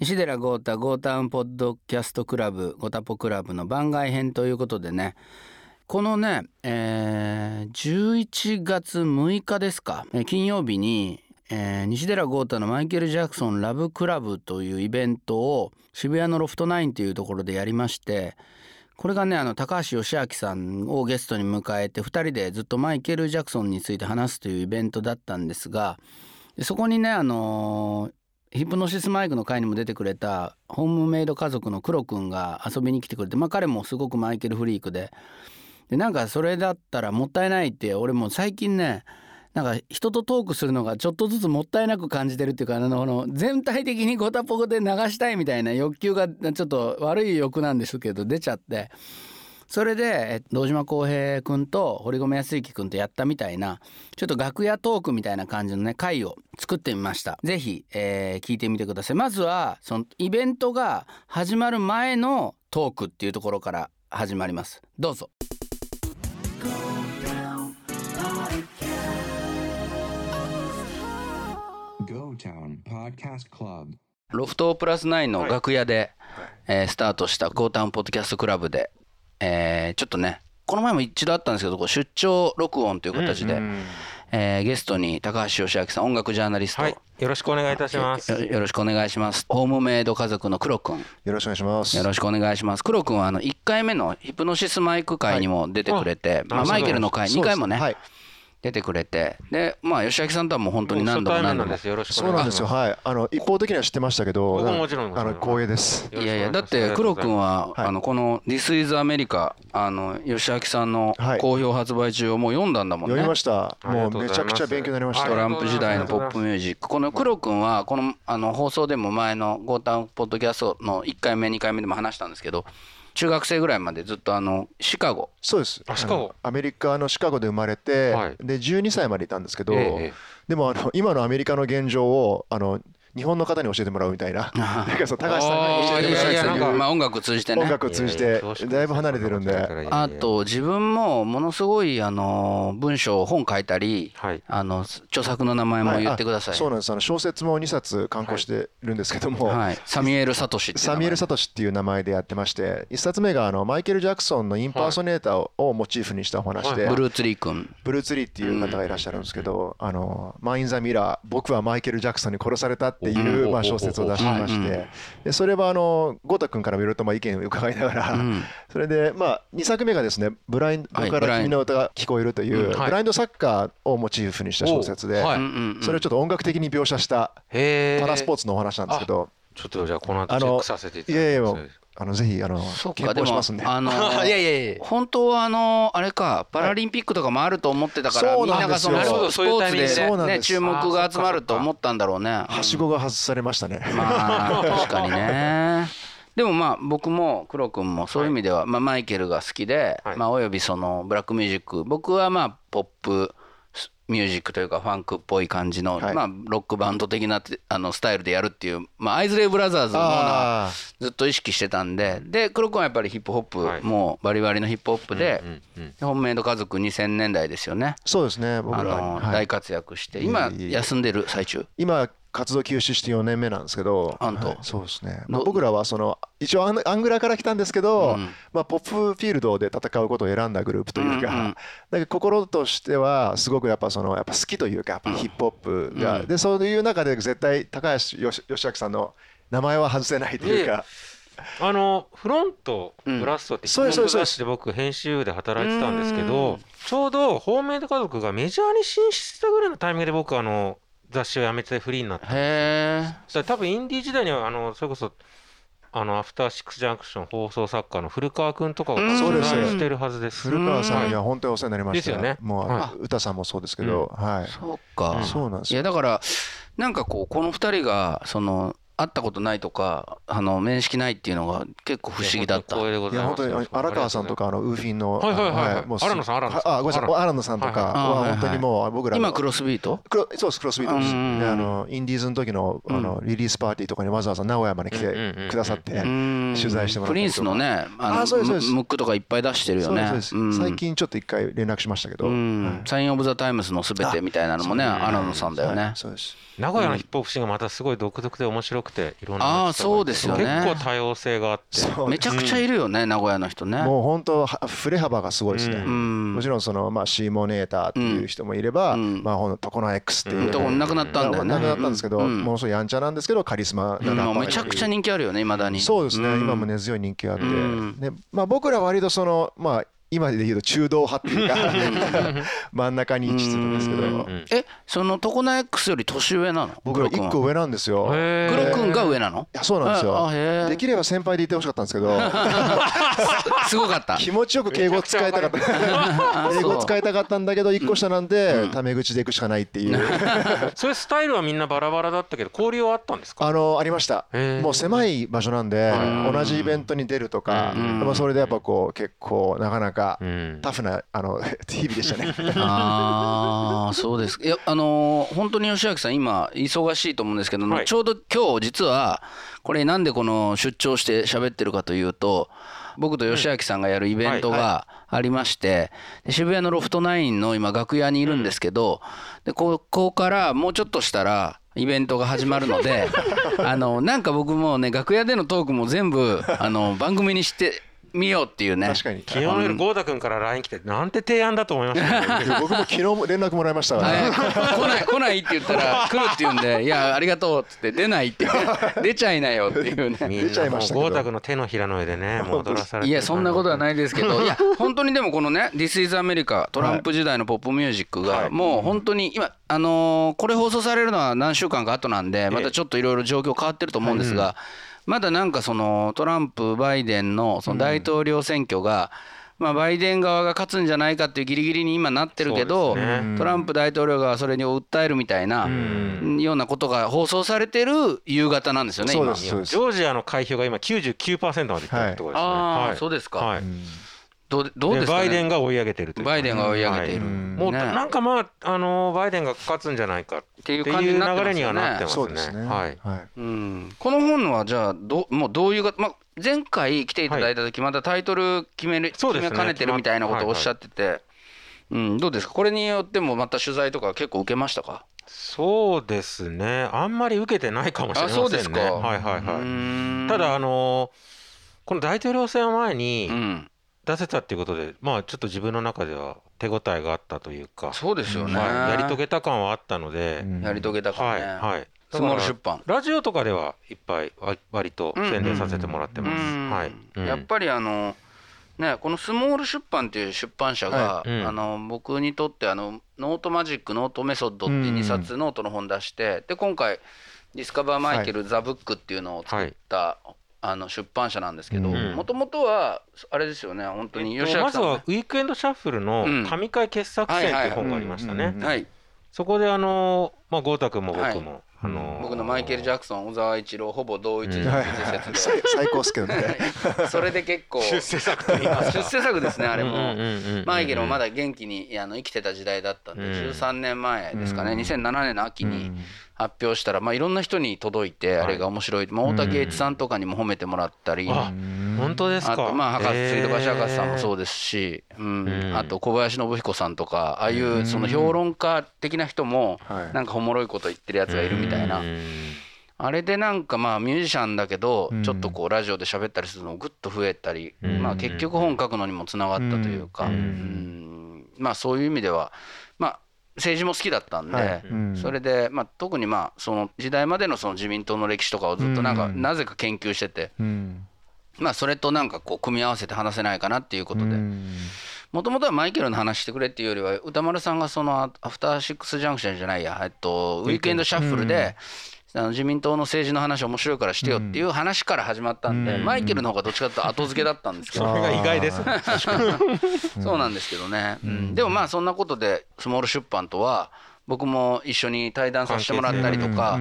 西寺豪太ゴータウンポッドキャストクラブゴタポクラブの番外編ということでね。このね、えー、11月6日ですか、金曜日に、えー西寺豪太のマイケル・ジャクソンラブクラブというイベントを渋谷のロフトナインというところでやりましてこれがねあの高橋義明さんをゲストに迎えて2人でずっとマイケル・ジャクソンについて話すというイベントだったんですがそこにねあのーヒプノシスマイクの会にも出てくれたホームメイド家族のクロくんが遊びに来てくれてまあ彼もすごくマイケルフリークで。でなんかそれだったらもったいないって俺も最近ねなんか人とトークするのがちょっとずつもったいなく感じてるっていうかあの全体的にゴタポコで流したいみたいな欲求がちょっと悪い欲なんですけど出ちゃって。それでえ堂島康平君と堀米康之君とやったみたいなちょっと楽屋トークみたいな感じのね回を作ってみました。ぜひ、えー聞いてみてください。まずはそのイベントが始まる前のトークっていうところから始まります。どうぞ.ロフトプラスナインの楽屋で、えースタートしたゴータウンポッドキャストクラブで、えーちょっとねこの前も一度あったんですけど出張録音という形で、えーゲストに高橋義明さん音楽ジャーナリスト、はい、よろしくお願いいたします。よよろしくお願いします。ホームメイド家族の黒くん。よろしくお願いします。よろしくお願いします。黒くんはあの1回目のヒプノシスマイク会にも出てくれて、まあ、あマイケルの会2回もね、はい。出てくれてでまあ吉明さんとはもう本当に何度も何度も初対面なんです。よろしくお願いします。そうなんですよ。はい。あの一方的には知ってましたけど、僕ももちろんあの光栄です。いやいやだって黒くんは、はいあのこの「This is America」あの吉明さんのはい好評発売中をもう読んだんだもんね、読みました。もうめちゃくちゃ勉強になりました。トランプ時代のポップミュージックこの黒くんはこのあの放送でも前の「ゴータンポッドキャスト」の1回目2回目でも話したんですけど中学生ぐらいまでずっとあのシカゴ。そうです。あシカゴ。のアメリカのシカゴで生まれて、はい。で12歳までいたんですけど、ええ。でもあの今のアメリカの現状をあの日本の方に教えてもらうみたいな。なんかそう高橋さんに教えてもらういやいやなんかまあ音楽通じてね。音楽を通じてだいぶ離れてるんで。あと自分もものすごいあの文章本書いたり、はい。あの著作の名前も言ってください、はあそうなんです。あの小説も2冊刊行してるんですけども、はい、サミュエル・サトシっていう名前。サミュエル・サトシっていう名前でやってまして1冊目があのマイケル・ジャクソンのインパーソネーターををモチーフにしたお話で、はい。ブルーツリー君。ブルーツリーっていう方がいらっしゃるんですけど「あのマイン・ザ・ミラー僕はマイケル・ジャクソンに殺された」っていう、まあ、小説を出しまして。でそれはあのゴータ君からもいろいろとまあ意見を伺いながら、ん。それでまあ2作目がですね「ブラインドから君の歌が聞こえる」という、はい。ブラインドサッカーをモチーフにした小説で、それをちょっと音楽的に描写したパラスポーツのお話なんですけど。ちょっとじゃあこの後チェックさせていたいだきます。あのぜひあの検討しますんで。あの いやいやいや本当はあのあれかパラリンピックとかもあると思ってたから、そうみんながそのスポーツでね注目が集まると思ったんだろうね。はしごが外されましたね。まあ確かにね。でもまあ僕も黒くんもそういう意味では、まあ、マイケルが好きで、はいまあ、およびそのブラックミュージック僕はまあポップミュージックというかファンクっぽい感じの、はい。まあ、ロックバンド的なてあのスタイルでやるっていう、まあ、アイズレイブラザーズのものはあずっと意識してたんでで黒くんはやっぱりヒップホップ、はい。もうバリバリのヒップホップで、うんうんホームメイド家族2000年代ですよね。そうですね。僕あら、はい。の大活躍して今休んでる最中？今活動休止して4年目なんですけど、はいそうですね。どまあ、僕らはその一応アングラから来たんですけど、うん。まあポップフィールドで戦うことを選んだグループというか、うんうんだから心としてはすごくやっぱそのやっぱ好きというかやっぱヒップホップが、うん。でそういう中で絶対高橋よし義明さんの名前は外せないというか。あのフロントうん。ブラストってそうですそうで僕編集で働いてたんですけうん。どちょうどホームメイド家族がメジャーに進出したぐらいのタイミングで僕あの雑誌を辞めてフリーになったへえそしたら多分インディー時代にはあのそれこそあのアフターシックスジャンクション放送作家の古川君とかがうん。そうです。取材してるはずです。古川さんには本当にお世話になりました。ですよね。もう、は歌さんもそうですけど、はい。そうか、そうなんですよ。いやだからなんかこうこの二人がその会ったことないとかあの面識ないっていうのが結構不思議だった。いや本当に荒川さんとかあのウーフィンのはいはいはい。はい。もうす荒野さん荒野さん。あごめんなさい。荒野さんとかは本当にもう僕らの今クロスビート？クロそうですクロスビートです。あのインディーズの時のあのリリースパーティーとかにわざわざ名古屋まで来てくださってうん。取材してもらったりとか。プリンスのねあのムムックとかいっぱい出してるよね。最近ちょっと一回連絡しましたけど。サインオブザタイムズのすべてみたいなのもねあ荒野さんだよね。そうです。名古屋のヒップホップシーンがまたすごい独特で面白くていろんなあそうですよね。結構多様性があって。めちゃくちゃいるよね、名古屋の人ね。もう本当は振れ幅がすごいですね。うん。もちろんそのまあシーモネーターっていう人もいれば、うん。まあほんとトコナ X っていう、うん。トコナ亡くなったんだよね。亡くなったんですけど、うん。ものすごいやんちゃなんですけどカリスマなラッパーがいるうん。めちゃくちゃ人気あるよね、未だに。そうですね、ん。今も根強い人気があって、まあ、僕らは割とそのまあ今で言うと中道派っていうか 真ん中に位置するんですけど、うんえ、そのトコナ X より年上なの？僕ら黒くんは。1個上なんですよ。黒くんが上なの？いやそうなんですよ。ー。できれば先輩でいてほしかったんですけど。すごかった。気持ちよく敬語使いたかった。あ英語使いたかったんだけど1個下なんで、うん。タメ口でいくしかないっていう。それスタイルはみんなバラバラだったけど交流はあったんですか？あのありました。もう狭い場所なんでうん同じイベントに出るとか、それでやっぱこう結構なかなかうん。タフなあの 日々でしたね。ああそうですいやあのー本当に吉明さん今忙しいと思うんですけど、はい。ちょうど今日実はこれなんでこの出張して喋ってるかというと僕と吉明さんがやるイベントはいがありまして、で渋谷のロフトナインの今楽屋にいるんですけど、でここからもうちょっとしたらイベントが始まるので あのなんか僕もね楽屋でのトークも全部あの番組にしてみようっていうね。確かに。昨日の夜豪太君から LINE 来てなんて提案だと思いました？僕も昨日も連絡もらいましたから、はい、来ない来ないって言ったら来るって言うんで「いやありがとう」っつって出ないって。出ちゃいなよっていうね。み出ちゃいました豪太君の手のひらの上でね もう踊らされていやそんなことはないいですけどいや本当にでもこのね「This is America」トランプ時代のポップミュージックがもう本当に今あのーこれ放送されるのは何週間か後なんでまたちょっといろいろ状況変わってると思うんですがまだなんかそのトランプバイデンのその大統領選挙がまあバイデン側が勝つんじゃないかっていうギリギリに今なってるけどね。トランプ大統領がそれに訴えるみたいなようなことが放送されてる夕方なんですよね今。ジョージアの開票が今99%までいってるところですね。ああはい。そうですか。はいどうどうでかですバイデンねが追い上げてるというかバイデンが追い上げている。はい。うん。もうね。なんかまああのバイデンが勝つんじゃないかっていう感じになってますよね流れにはなってますそうですね。ねはい。うん。この本はじゃあどもうどういうが、まあ、前回来ていただいた時まだタイトル決める、そうですね。決めかねてるみたいなことをおっしゃってて、うん、どうですか？これによってもまた取材とか結構受けましたか？そうですね。あんまり受けてないかもしれませんね。あそうですか。はいはいうはい。ただあのこの大統領選を前にうん、出せたっていうことでまあちょっと自分の中では手応えがあったというかそうですよね、はいやり遂げた感はあったのでやり遂げたかはいはい。スモール出版。ラジオとかではいっぱいわ割と宣伝させてもらってます。うんはい。うん。やっぱりあのねこのスモール出版っていう出版社が、はいうん。あの僕にとってあのノートマジックノートメソッドっていう2冊ノートの本出してで今回ディスカバーマイケル、ザブックっていうのを作った、あの出版社なんですけどうん。もともとはあれですよね本当に芳朗さんもねはウィークエンドシャッフルのうん。神回傑作選っていう本がありましたね。はいはいうんはい。そこであのまあ豪太君も僕はい。もあの僕のマイケル・ジャクソン小沢一郎ほぼ同一人物うん。説最 最高っすけどね。でそれで結構出世作と言いま出世作ですねあれも。マイケルもまだ元気にあの生きてた時代だったんで、うん。13年前ですかね、うん。2007年の秋にうん発表したら、まあ、いろんな人に届いて、はい。あれが面白い、まあ、大竹栄一さんとかにも褒めてもらったり、あ本当ですか？あとまあ博士水道橋博士さんもうそうですし、うん。うん。あと小林信彦さんとかああいうその評論家的な人もはい。なんかおもろいこと言ってるやつがいるみたいな、あれでなんかまあミュージシャンだけどうん。ちょっとこうラジオで喋ったりするのグッと増えたり、うん。まあ結局本書くのにもつながったというか、うん。うん。まあそういう意味ではまあ政治も好きだったんで、はい。うん。それでまあ特にまあその時代までのその自民党の歴史とかをずっとなんかうんなぜか研究してて、うん。まあそれとなんかこう組み合わせて話せないかなっていうことで。うん。もともとはマイケルの話してくれっていうよりは歌丸さんがそのアフターシックスジャンクションじゃないや、えっと、ウィークエンドシャッフルで、あの自民党の政治の話面白いからしてよっていう話から始まったんで、うん。マイケルの方がどっちかというと後付けだったんですけど、それが意外ですそうなんですけどね、うん。でもまあそんなことでスモール出版とは僕も一緒に対談させてもらったりとか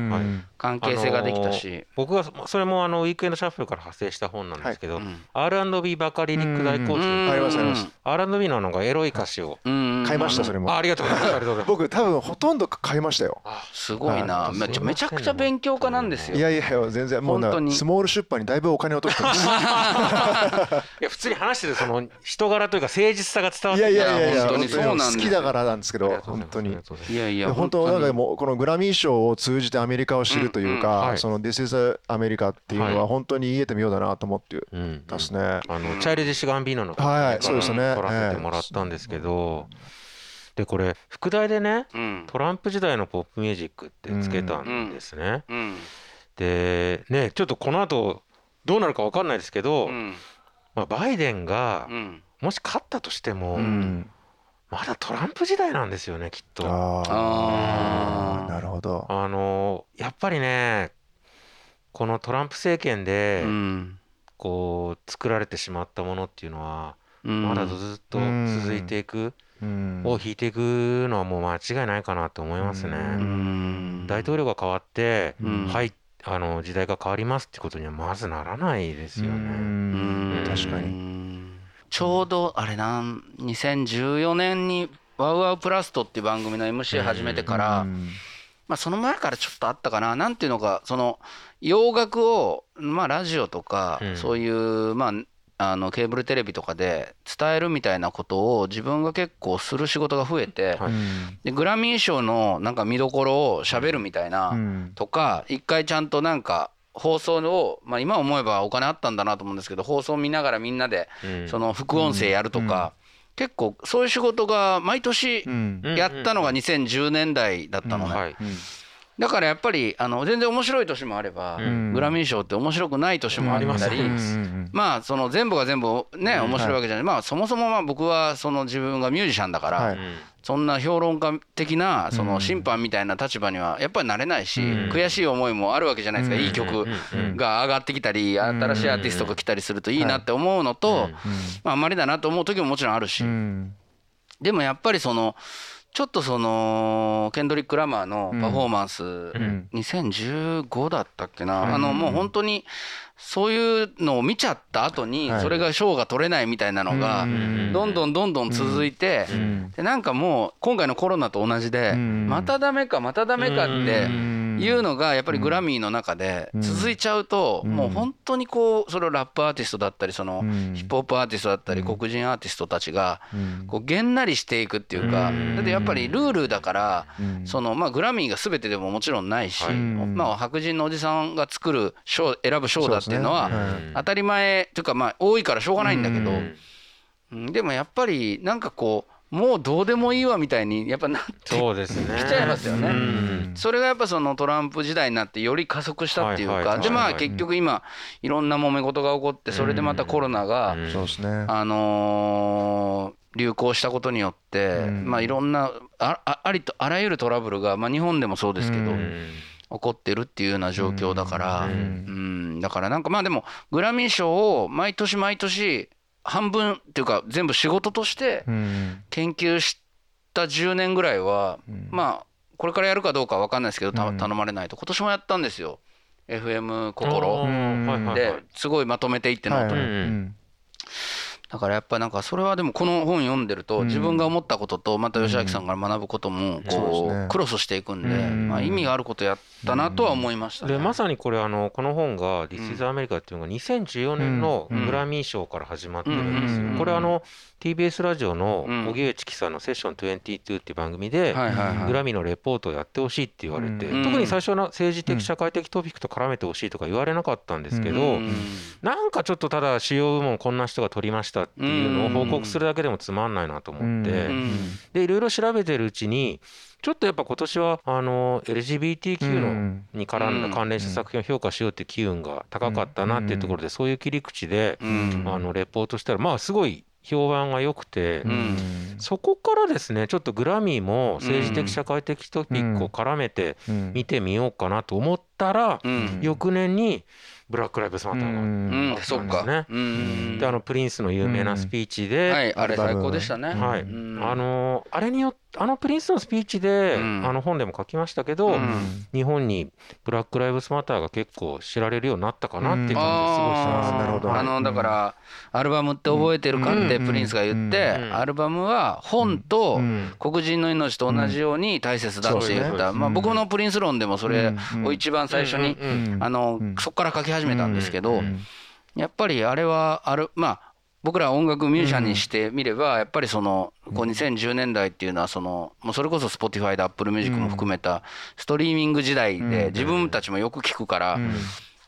関係性ができたし、僕がそれもあのウィークエンドシャッフルから派生した本なんですけど、はい。うん R&B バカリリック大行進ありますあります R&B のなんかエロい歌詞を、うん。買いましたそれも。あありがとうございます。ありがとうございます。僕多分ほとんど買いましたよ。すごいな。はい。めちゃめちゃくちゃ勉強家なんですよ。いやいやいや全然もうな本当に。スモール出版にだいぶお金を落としてます。いや普通に話しててその人柄というか誠実さが伝わっていやいやいやいや本当にそうなんですよ。好きだからなんですけど本当に。います。いやや本当なんかもうこのグラミー賞を通じてアメリカを知るといううんうんか、はい。その This is America っていうのははい。本当に言えてみようだなと思ってうんますね。あのチャイルディッシュ・ガンビーノのはいはいそうですね。撮らせてもらったんですけど、でこれ副題でねうん。トランプ時代のポップミュージックってつけたんですね。うん。でねちょっとこの後どうなるか分かんないですけど、うん。まあ、バイデンがうん。もし勝ったとしても、うん、まだトランプ時代なんですよねきっと。ああなるほど。あのやっぱりねこのトランプ政権でうんこう作られてしまったものっていうのはうんまだずっと続いていく、うんを引いていくのはもう間違いないかなと思いますね。うん大統領が変わって、うんはいあの時代が変わりますってことにはまずならないですようね。ん確かに。にちょうどあれなん2014年に「ワウワウプラスト」っていう番組の MC 始めてから、うん。まあ、その前からちょっとあったかな。なんていうのかその洋楽を、まあ、ラジオとか、うん。そういう、まあ、あのケーブルテレビとかで伝えるみたいなことを自分が結構する仕事が増えて、はい。でグラミー賞のなんか見どころを喋るみたいな、うん。とか一回ちゃんとなんか放送を、まあ、今思えばお金あったんだなと思うんですけど放送見ながらみんなでうん。その副音声やるとか、結構そういう仕事が毎年うんやったのが2010年代だったのね、はい。だからやっぱりあの全然面白い年もあれば、うん。グラミー賞って面白くない年もあったり、まうん。まあその全部が全部ね面白いわけじゃない、まあそもそもまあ僕はその自分がミュージシャンだから、はいそんな評論家的なそうのん審判みたいな立場にはやっぱりなれないし、うん。悔しい思いもあるわけじゃないですか、うん。いい曲うん。が上がってきたり新しいアーティストが来たりするといいなって思うのと、うん。まあ、あんまりだなと思う時ももちろんあるし、うん。でもやっぱりそのちょっとそのケンドリック・ラマーのパフォーマンス、ん。2015だったっけな、はいあのもう本当にそういうのを見ちゃった後にはい。それが賞が取れないみたいなのがうん。どんどんどんどん続いてん。でなんかもう今回のコロナと同じでうん。またダメかまたダメかってんいうのがやっぱりグラミーの中で続いちゃうとうん。もう本当にこうそれをラップアーティストだったりそのうん。ヒップホップアーティストだったり黒人アーティストたちがうん。こうげんなりしていくっていうかうん。だってやっぱりルールだからうん。そのまあグラミーが全てでももちろんないしはい。まあ白人のおじさんが作る賞選ぶ賞だっていうのは当たり前というかまあ多いからしょうがないんだけどでもやっぱりなんかこうもうどうでもいいわみたいにやっぱなってそうですね。来ちゃいますよね。うん。それがやっぱそのトランプ時代になってより加速したっていうはいはいはい。かでまあはい結局今いろんな揉め事が起こってそれでまたコロナがうん。そうですね。あのー流行したことによってうん。まあいろんなああありとあらゆるトラブルがまあ日本でもそうですけどううん。起こってるっていうような状況だからううん。ん。だからなんかまあでもグラミー賞を毎年毎年半分っていうか全部仕事としてうん。研究した10年ぐらいはうん。まあこれからやるかどうかは分かんないですけどたうん。頼まれないと。今年もやったんですよ。FM あ心。ー。はいはいはい。ですごいまとめていってノートにはい。うんだからやっぱなんかそれはでもこの本読んでるとうん。自分が思ったこととまた芳朗さんから学ぶこともこうクロスしていくんでうん。まあ意味があることやったなとは思いましたね。でまさにこれあのこの本が「This is America」っていうのが2014年のうん。グラミー賞から始まってるんですよ。うん。これあの TBS ラジオのうん。荻上チキさんの「セッション22」っていう番組でグラミーのレポートをやってほしいって言われてうん。特に最初は政治的社会的トピックと絡めてほしいとか言われなかったんですけど。うん。なんかちょっとただ主要部門こんな人が取りましたっていうのを報告するだけでもつまんないなと思って。うん。でいろいろ調べてるうちにちょっとやっぱ今年はあの LGBTQ のうん。に絡んうん。だ関連した作品を評価しようっていう機運が高かったなっていうところでそういう切り口でうん。あのレポートしたらまあすごい評判が良くてうん。そこからですねちょっとグラミーも政治的社会的トピックを絡めてうん。見てみようかなと思ったらうん。翌年にブラック・ライブズ・マターが。ね。うん。であのプリンスの有名なスピーチで、はいあれ最高でしたね。はい。うん。あのあれによあのプリンスのスピーチで、うん。あの本でも書きましたけど、うん。日本にブラック・ライブズ・マターが結構知られるようになったかなっていう感じですごいしてますあーなるほど。あのだからアルバムって覚えてるかってプリンスが言ってうん。アルバムは本とうん。黒人の命と同じように大切だって言った、まあ、僕のプリンス論でもそれを一番最初にあのうん。そこから書き始めたんですけどうんやっぱりあれはあるまあ僕ら音楽ミュージシャンにしてみればやっぱりそのこう2010年代っていうのはそのもうそれこそ Spotify で Apple Music も含めたストリーミング時代で自分たちもよく聞くから。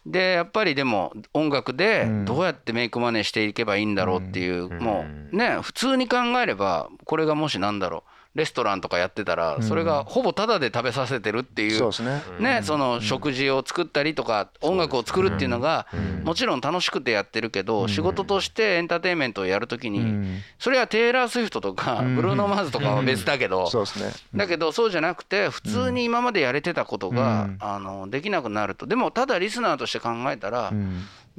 でやっぱりでも音楽でどうやってメイクマネーしていけばいいんだろうっていうもうね普通に考えればこれがもしなんだろうレストランとかやってたらそれがほぼタダで食べさせてるっていうそうですね。ねその食事を作ったりとか音楽を作るっていうのがもちろん楽しくてやってるけど仕事としてエンターテインメントをやるときにそれはテイラー・スウィフトとかブルーノ・マーズとかは別だけどだけどそうじゃなくて普通に今までやれてたことがあのできなくなると。でもただリスナーとして考えたら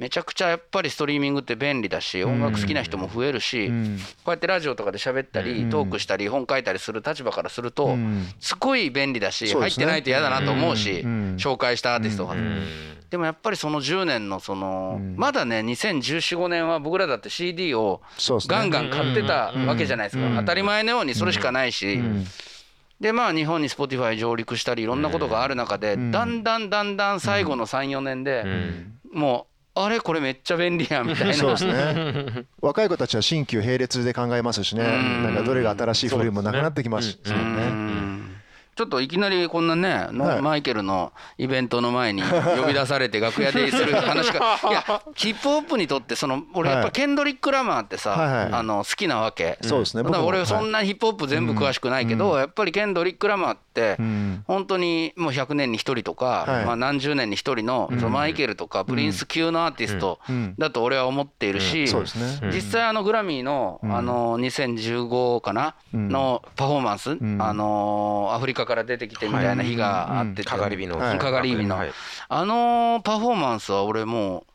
めちゃくちゃやっぱりストリーミングって便利だし音楽好きな人も増えるしこうやってラジオとかで喋ったりトークしたり本書いたりする立場からするとすごい便利だし入ってないと嫌だなと思うし紹介したアーティストが。でもやっぱりその10年のそのまだね201415年は僕らだって CD をガンガン買ってたわけじゃないですか。当たり前のようにそれしかないし。でまあ日本に Spotify 上陸したりいろんなことがある中でだんだんだんだん最後の34年でもうあれこれめっちゃ便利やみたいな。そうですね。若い子たちは新旧並列で考えますしね。なんかどれが新しい古いもなくなってきますしねちょっといきなりこんなね、はい、マイケルのイベントの前に 呼び出されて楽屋でする話が いやヒップホップにとってその俺やっぱケンドリック・ラマーってさ、はい、あの好きなわけ。そうですね。俺そんなヒップホップ全部詳しくないけど、やっぱりケンドリック・ラマーって本当にもう100年に1人とか、まあ、何十年に1人のそのマイケルとかプリンス級のアーティストだと俺は思っているし、実際あのグラミーのあの2015かなのパフォーマンス、あのアフリカから出てきてみたいな日があってかがり火の。かがり火の。あのパフォーマンスは俺もう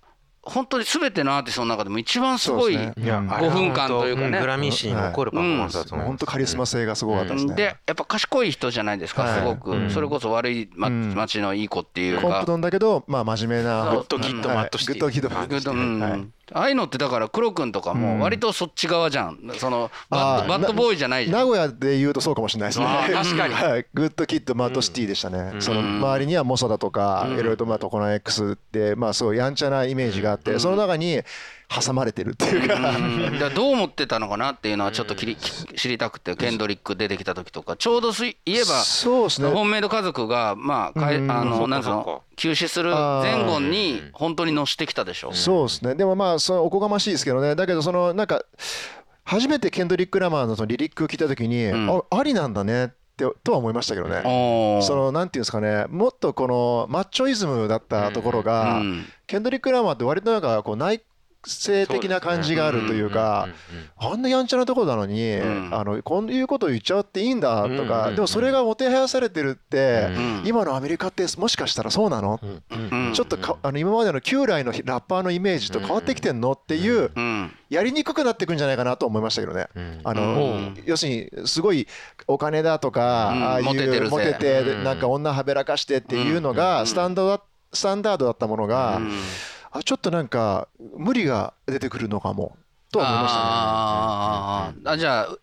本当に全てのアーティストの中でも一番すごい5分間というかね。グラミー史に残るパフォーマンスだと思い本当カリスマ性がすごかったですね。でやっぱ賢い人じゃないですかすごく。それこそ悪い町のいい子っていうか。コンプトンだけどまあ真面目なグッドキッドマットシティグッドキッドマッドシティああいうのってだから KURO くんとかも割とそっち側じゃん。そのバッドボーイじゃないじゃん。名古屋で言うとそうかもしれないですね確かに。グッドキッドマッドシティでしたね。その周りにはモソだとかいろいろとまあトコナ X ってまあそうやんちゃなイメージがあってその中に挟まれてるっていうか。だどう思ってたのかなっていうのはちょっときり知りたくてケンドリック出てきた時とか。ちょうど言えばそうですね。ホームメイド家族がまあかいあのなんつうの？休止する前後に本当にのしてきたでしょ。そうですね。でもまあそのおこがましいですけどね。だけどそのなんか初めてケンドリック・ラマーのそのリリックを聞いた時に、あありなんだねってとは思いましたけどね。そのなんていうんですかね。もっとこのマッチョイズムだったところが、ケンドリック・ラマーって割となんかこう内性的な感じがあるというかあんなやんちゃなところなのに、あのこういうことを言っちゃっていいんだとか、でもそれがもてはやされてるって、今のアメリカってもしかしたらそうなの、ちょっとかあの今までの旧来のラッパーのイメージと変わってきてんのっていう、やりにくくなっていくんじゃないかなと思いましたけどね。あの要するにすごいお金だとか、ああいうモテてなんか女はべらかしてっていうのがスタンドスタンダードだったものが、あちょっとなんか無理が出てくるのかもとは思いましたね。ああじゃあ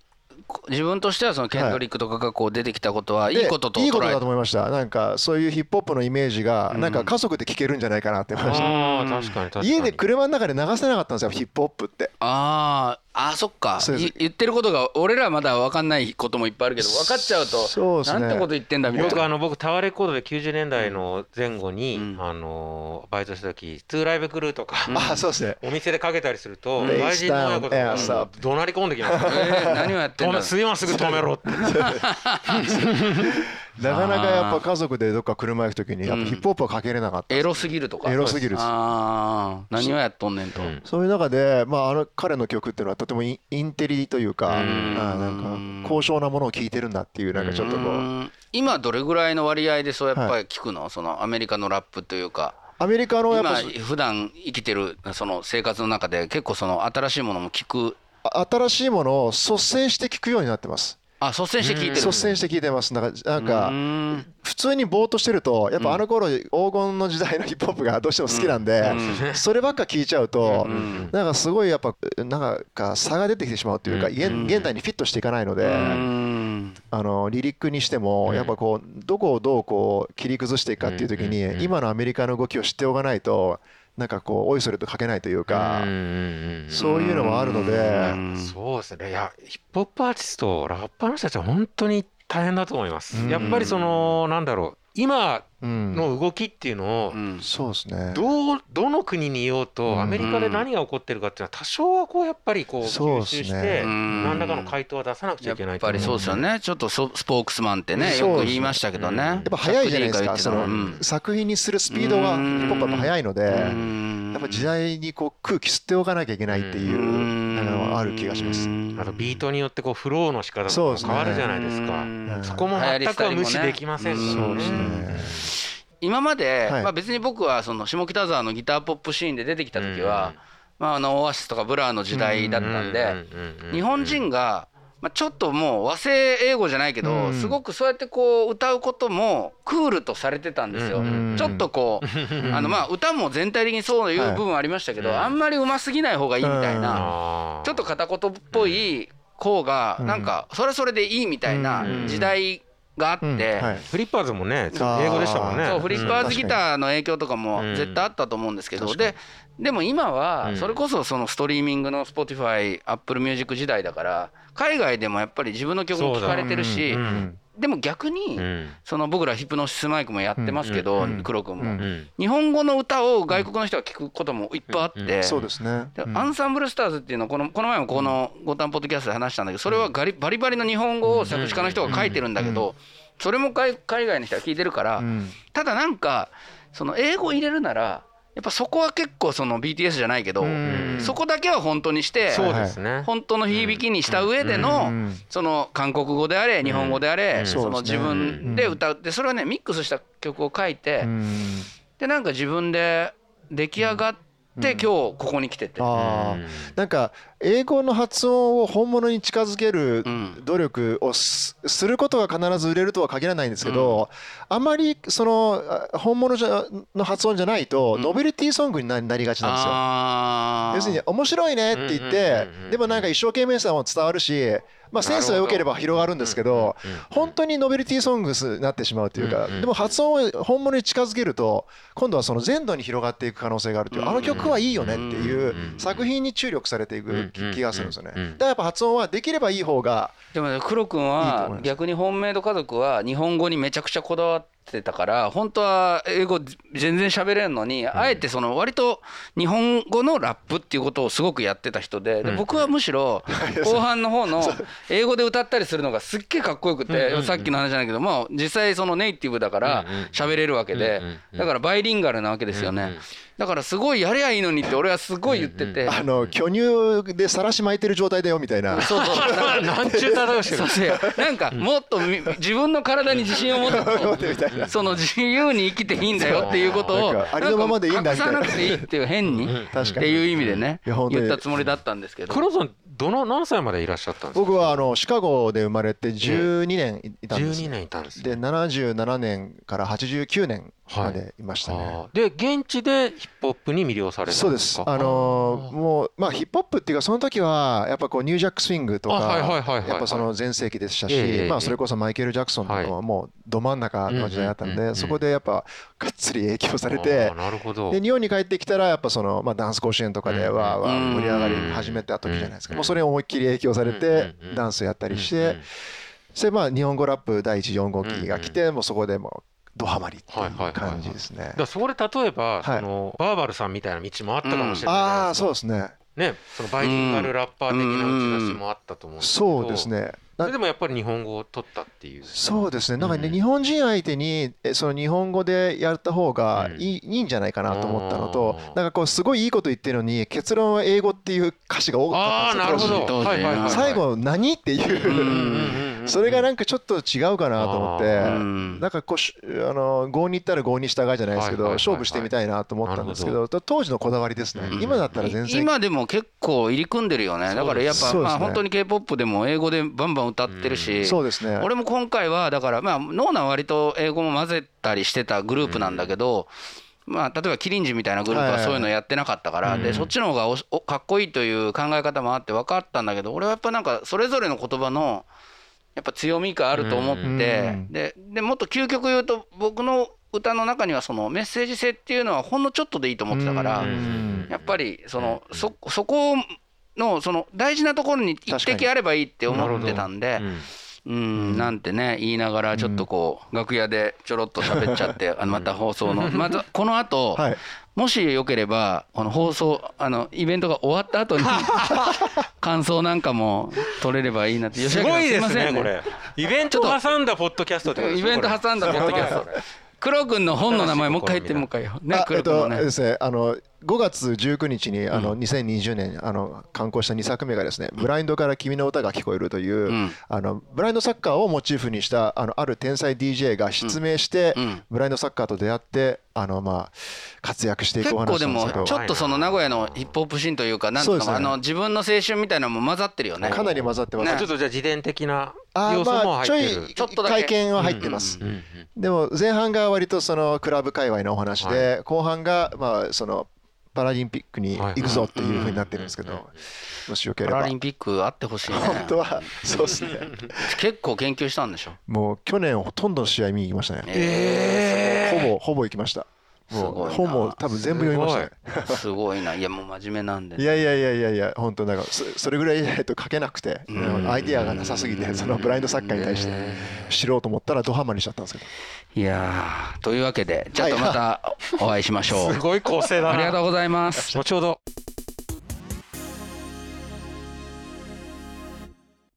自分としてはそのケンドリックとかがこう出てきたことはいいことといいことだと思いました。なんかそういうヒップホップのイメージがなんか家族で聴けるんじゃないかなって思いました、あ確かに確かに。家で車の中で流せなかったんですよヒップホップって。あああそっか。言ってることが俺らまだ分かんないこともいっぱいあるけど分かっちゃうとそうす、ね、なんてこと言ってんだみたいな。僕あの僕タワーレコードで90年代の前後に、うん、あのバイトした時「トゥーライブクルー」とか、うん、あそうですね。お店でかけたりすると外人の親子とか怒鳴り込んできます、えー、何をやってんだ。すいませんすぐ止めろって なかなかやっぱ家族でどっか車行く時にやっぱヒップホップはかけれなかった、エロすぎるとか。エロすぎるああ何をやっとんねんと、そういう中でまああの彼の曲っていうのはとてもインテリというかあなんか高尚なものを聴いてるんだっていうなんかちょっとこう。今どれぐらいの割合でそうやっぱり聞くの、そのアメリカのラップというか。アメリカのやっぱ今普段生きてるその生活の中で結構その新しいものも聞く。新しいものを率先して聞くようになってますあ率先して聞いてる率先して聞いてます。なんかなんか普通にぼーっとしてるとやっぱあの頃黄金の時代のヒップホップがどうしても好きなんでそればっか聞いちゃうとなんかすごいやっぱなんか差が出てきてしまうというか現代にフィットしていかないのであのリリックにしてもやっぱこうどこをどうこう切り崩していくかっていう時に今のアメリカの動きを知っておかないとなんかこうおいそれと書けないというかそういうのもあるので。そうですね。いやヒップホップアーティストラッパーの人たちは本当に大変だと思います。やっぱりそのなんだろう今の動きっていうのを、そうですね。どうどの国にいようとアメリカで何が起こってるかっていうのは多少はこうやっぱりこう吸収して何らかの回答は出さなくちゃいけないやっぱりそうですよね。ちょっとスポークスマンってねよく言いましたけどね。やっぱ早いじゃないですか。その作品にするスピードがヒップホップは早いのでやっぱ時代にこう空気吸っておかなきゃいけないっていうのがある気がします。あとビートによってこうフローの仕方とか変わるじゃないですか。そこも全くは無視できませんからね。今まで、はい、まあ、別に僕はその下北沢のギターポップシーンで出てきた時は、まあ、あのオアシスとかブラーの時代だったんで日本人が、まあ、ちょっともう和製英語じゃないけど、すごくそうやってこう歌うこともクールとされてたんですよ。ちょっとこうあのまあ歌も全体的にそういう部分ありましたけど、あんまりうますぎない方がいいみたいな、ちょっと片言っぽい方がなんかそれそれでいいみたいな時代があって、うん。はい、フリッパーズもね英語でしたもんね。そうフリッパーズギターの影響とかも絶対あったと思うんですけど、ででも今はそれこそそのストリーミングの Spotify、Apple Music 時代だから海外でもやっぱり自分の曲も聴かれてるし、でも逆にその僕らヒプノシスマイクもやってますけど黒くん。も。日本語の歌を外国の人が聞くこともいっぱいあってそうですね。アンサンブルスターズっていうのこのこの前もこの「ゴタンポッドキャスト」で話したんだけどそれはガリバリバリの日本語を作詞家の人が書いてるんだけどそれも海外の人は聞いてるからただなんかその英語入れるならやっぱそこは結構その BTS じゃないけどそこだけは本当にして本当の響きにした上でのその韓国語であれ日本語であれその自分で歌うってそれはねミックスした曲を書いてでなんか自分で出来上がって今日ここに来てて。なんか英語の発音を本物に近づける努力をすることが必ず売れるとは限らないんですけど、あまりその本物じゃの発音じゃないとノベルティソングになりがちなんですよ。要するに面白いねって言ってでもなんか一生懸命さも伝わるしまあ、センスが良ければ広がるんですけど本当にノベルティソングスになってしまうというかでも発音を本物に近づけると今度はその全土に広がっていく可能性があるというあの曲はいいよねっていう作品に注力されていく気がするんですよね。だからやっぱ発音はできればいい方がでもね黒くんは逆に本命の家族は日本語にめちゃくちゃこだわってたから本当は英語全然喋れんのにあえてその割と日本語のラップっていうことをすごくやってた人でで僕はむしろ後半の方の 英語で歌ったりするのがすっげえかっこよくてさっきの話じゃないけども実際そのネイティブだから喋れるわけでだからバイリンガルなわけですよね。だからすごいやりゃいいのにって俺はすごい言ってて、あの巨乳でさらし巻いてる状態だよみたいな。そうそう。なんちゅう例えしてるそうなんかもっと自分の体に自信を持って その自由に生きていいんだよっていうことをありのままでいいんだ隠さなくていいっていう変にっていう意味でね言ったつもりだったんですけど。黒さんどの何歳までいらっしゃったんですか？僕はあのシカゴで生まれて12年いたんです、12年いたんです、で77年から89年までいましたね、はい、で現地でヒップホップに魅了されたそうです。あのー、もうまあヒップホップっていうかその時はやっぱこうニュージャックスイングとかやっぱその全盛期でしたし、まあそれこそマイケル・ジャクソンとかはもうど真ん中の時代だったんでそこでやっぱがっつり影響されてなるほど。で日本に帰ってきたらやっぱそのまあダンス甲子園とかでわーわー盛り上がり始めた時じゃないですか。もうそれを思いっきり影響されてダンスやったりしてそれまあ日本語ラップ第一4号機が来てもうそこでもドハマりっていう感じですね。だそこで例えば、そのバーバルさんみたいな道もあったかもしれない、うん、ああそうですね。ね、そのバイリンガルラッパー的な打ち出しもあったと思うんですけど、そうですね。それでもやっぱり日本語を取ったっていう。そうですね。なんかね、日本人相手にその日本語でやった方がいい,、いいんじゃないかなと思ったのとなんかこうすごいいいこと言ってるのに結論は英語っていう歌詞が多かったんですよ。最後何っていうそれがなんかちょっと違うかなと思ってなんかこうあの郷に行ったら郷に従いじゃないですけど勝負してみたいなと思ったんですけど当時のこだわりですね。今だったら全然。今でも結構入り組んでるよね。だからやっぱまあ本当に k p o p でも英語でバンバン歌ってるし、そうですね。俺も今回はだからまあノーナは割と英語も混ぜたりしてたグループなんだけど、まあ、例えばキリンジみたいなグループはそういうのやってなかったから、でそっちの方がおかっこいいという考え方もあって分かったんだけど俺はやっぱなんかそれぞれの言葉のやっぱ強みがあると思って、ででもっと究極言うと僕の歌の中にはそのメッセージ性っていうのはほんのちょっとでいいと思ってたからやっぱりそのそそこのその大事なところに一滴あればいいって思ってたんで。うんなんてね言いながらちょっとこう楽屋でちょろっと喋っちゃってあのまた放送の。まずこの後もしよければこの放送あのイベントが終わった後に 感想なんかも取れればいいなって。すごいですねこれ。イベント挟んだポッドキャストイベント挟んだポッドキャスト。黒君の本の名前もう一回言ってもう一回ね黒君のね、えっとですねあの5月19日にあの2020年あの刊行した2作目がですね「ブラインドから君の歌が聞こえる」というあのブラインドサッカーをモチーフにしたあのある天才 DJ が失明してブラインドサッカーと出会ってあのまあ活躍していくお話結構でもちょっとその名古屋のヒップホップシーンというかなんとかあの自分の青春みたいなのも混ざってるよね。かなり混ざってます。ちょっとじゃあ自伝的な要素も入ってる。ちょっと会見は入ってます。でも前半が割とそのクラブ界隈のお話で後半がまあそのパラリンピックに行くぞっていうふうになってるんですけど、もしよければ。パラリンピックあってほしいね。本当は、そうですね。結構研究したんでしょ？もう去年ほとんどの試合見に行きましたね。えー、ほぼ、ほぼ行きました。もう本も多分全部読みましたね。すごいな。いやもう真面目なんで、いやいやいやいやいや本当なんかそれぐらいないと書けなくて、アイディアがなさすぎてそのブラインドサッカーに対して知ろうと思ったらドハマりしちゃったんですけど。いやというわけでちょっとまたお会いしましょう。すごい構成だありがとうございます。後ほど。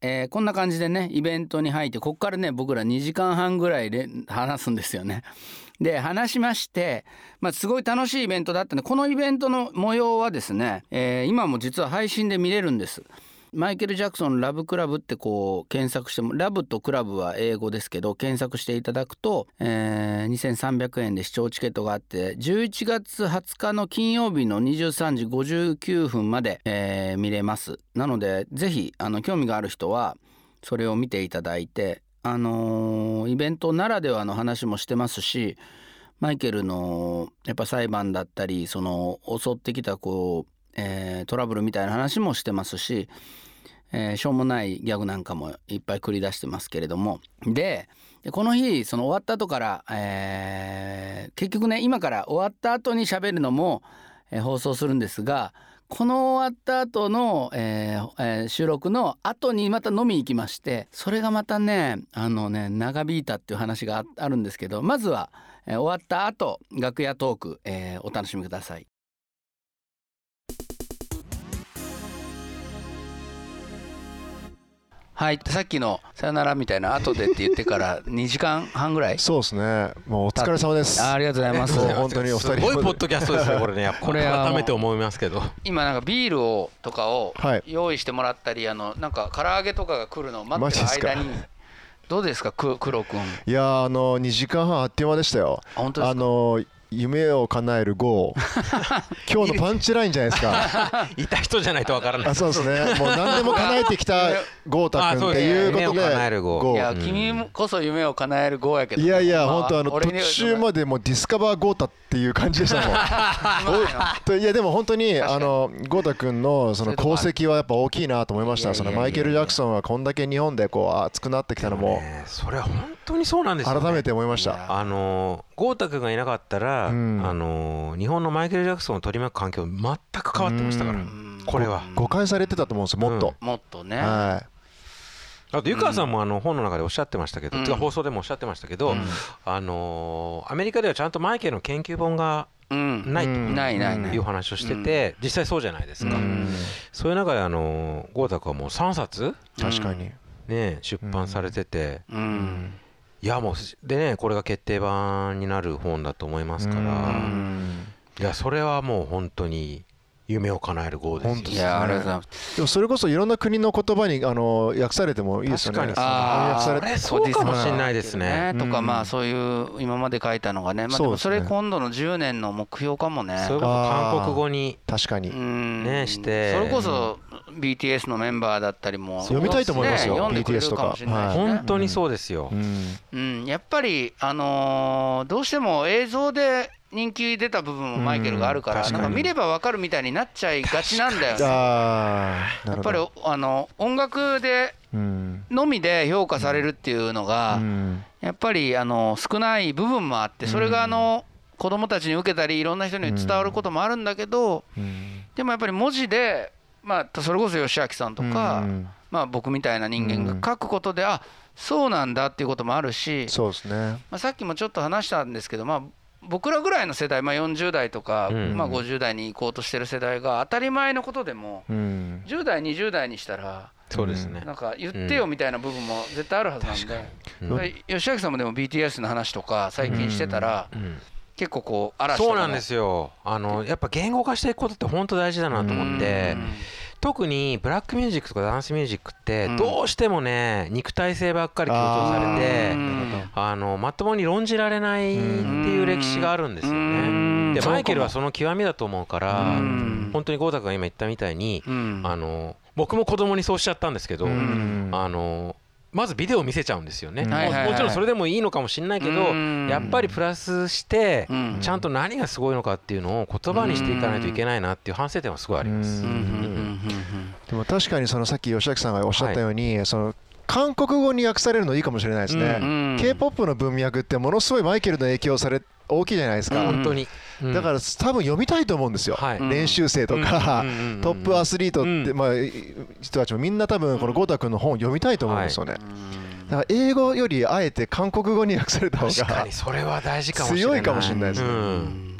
えー、こんな感じでねイベントに入ってここからね僕ら2時間半ぐらいで話すんですよね。で話しまして、まあ、すごい楽しいイベントだったんでこのイベントの模様はですね、えー、今も実は配信で見れるんです。マイケル・ジャクソンラブクラブってこう検索してもラブとクラブは英語ですけど検索していただくと、えー、2300円で視聴チケットがあって11月20日の金曜日の23時59分まで、えー、見れます。なのでぜひあの興味がある人はそれを見ていただいてあのー、イベントならではの話もしてますしマイケルのやっぱ裁判だったりその襲ってきたこう、えー、トラブルみたいな話もしてますし、えー、しょうもないギャグなんかもいっぱい繰り出してますけれどもでこの日その終わった後から、えー、結局ね今から終わった後に喋るのも、えー、放送するんですがこの終わった後の、えーえー、収録の後にまた飲み行きましてそれがまたねあのね長引いたっていう話があるんですけどまずは、えー、終わった後楽屋トーク、えー、お楽しみください。はい。さっきの「さよなら」みたいな後でって言ってから 2時間半ぐらい？そうですね。もうお疲れ様です。あありがとうございます。本当にお二人。すごいポッドキャストですねこれね。これ改めて思いますけど。今なんかビールをとかを用意してもらったり、あのなんか唐揚げとかが来るのを待ってる間にどうですか黒君いやあの2時間半あっという間でしたよ。本当ですか？あの夢を叶える GO 今日のパンチラインじゃないですか。いた人じゃないとわからない。あそうですね。もう何でも叶えてきた豪太君っていうことで。いや君こそ夢を叶える GO やけど。いやいや本当あの途中までもディスカバー豪太っていう感じでしたもん。いやでも本当にあの豪太君のその功績はやっぱ大きいなと思いました。そのマイケル・ジャクソンはこんだけ日本でこう熱くなってきたのも。それは本当にそうなんですよ改めて思いました。あの豪太君がいなかったら、うん、あの日本のマイケル・ジャクソンを取り巻く環境全く変わってましたから、これは。誤解されてたと思うんですよもっと、もっとね、はい。あと湯川さんもあの本の中でおっしゃってましたけど、うん、放送でもおっしゃってましたけど、うん、あのアメリカではちゃんとマイケルの研究本がないという話をしてて、実際そうじゃないですか、そういう中であの豪太君はもう3冊確かに、ね、出版されてて、いやもうでねこれが決定版になる本だと思いますから。いやそれはもう本当に夢を叶える号ですいやありがとうございます。でもそれこそいろんな国の言葉にあの訳されてもいいですよね。確かに訳されて。そうかもしれないですね。とかまあそういう今まで書いたのがね。まあでもそれ今度の10年の目標かもね。それこそ韓国語に確かに。ねして。それこそ BTS のメンバーだったりも読みたいと思いますよ BTS とか。本当にそうですよ。うん。やっぱりあのどうしても映像で人気出た部分もマイケルがあるから、なんか見れば分かるみたいになっちゃいがちなんだよね。やっぱりあの音楽でのみで評価されるっていうのが、やっぱりあの少ない部分もあってそれがあの子供たちに受けたりいろんな人に伝わることもあるんだけどでもやっぱり文字でまあそれこそ吉明さんとかまあ僕みたいな人間が書くことであそうなんだっていうこともあるしそうですね。まあさっきもちょっと話したんですけどまあ僕らぐらいの世代、まあ、40代とか、まあ、50代に行こうとしてる世代が当たり前のことでも、10代20代にしたらそうですね。なんか言ってよみたいな部分も絶対あるはずなんで、吉明さんもでも BTS の話とか最近してたら、結構こう嵐そうなんですよ。あのやっぱ言語化していくことって本当大事だなと思って。特にブラックミュージックとかダンスミュージックってどうしてもね肉体性ばっかり強調されてあのまともに論じられないっていう歴史があるんですよね。でマイケルはその極みだと思うから本当に豪太君が今言ったみたいにあの僕も子供にそうしちゃったんですけどあのまずビデオを見せちゃうんですよね、もちろんそれでもいいのかもしれないけどやっぱりプラスしてちゃんと何がすごいのかっていうのを言葉にしていかないといけないなっていう反省点はすごいあります。でも確かにそのさっき吉明さんがおっしゃったように、はい、その韓国語に訳されるのいいかもしれないですね。k p o p の文脈ってものすごいマイケルの影響され大きいじゃないですか。本当に。だから多分読みたいと思うんですよ。練習生とかトップアスリートってまあ人たちもみんな多分このゴータ君の本を読みたいと思うんですよね。だから英語よりあえて韓国語に訳された方がそれは大事かも強いかもしれないですね。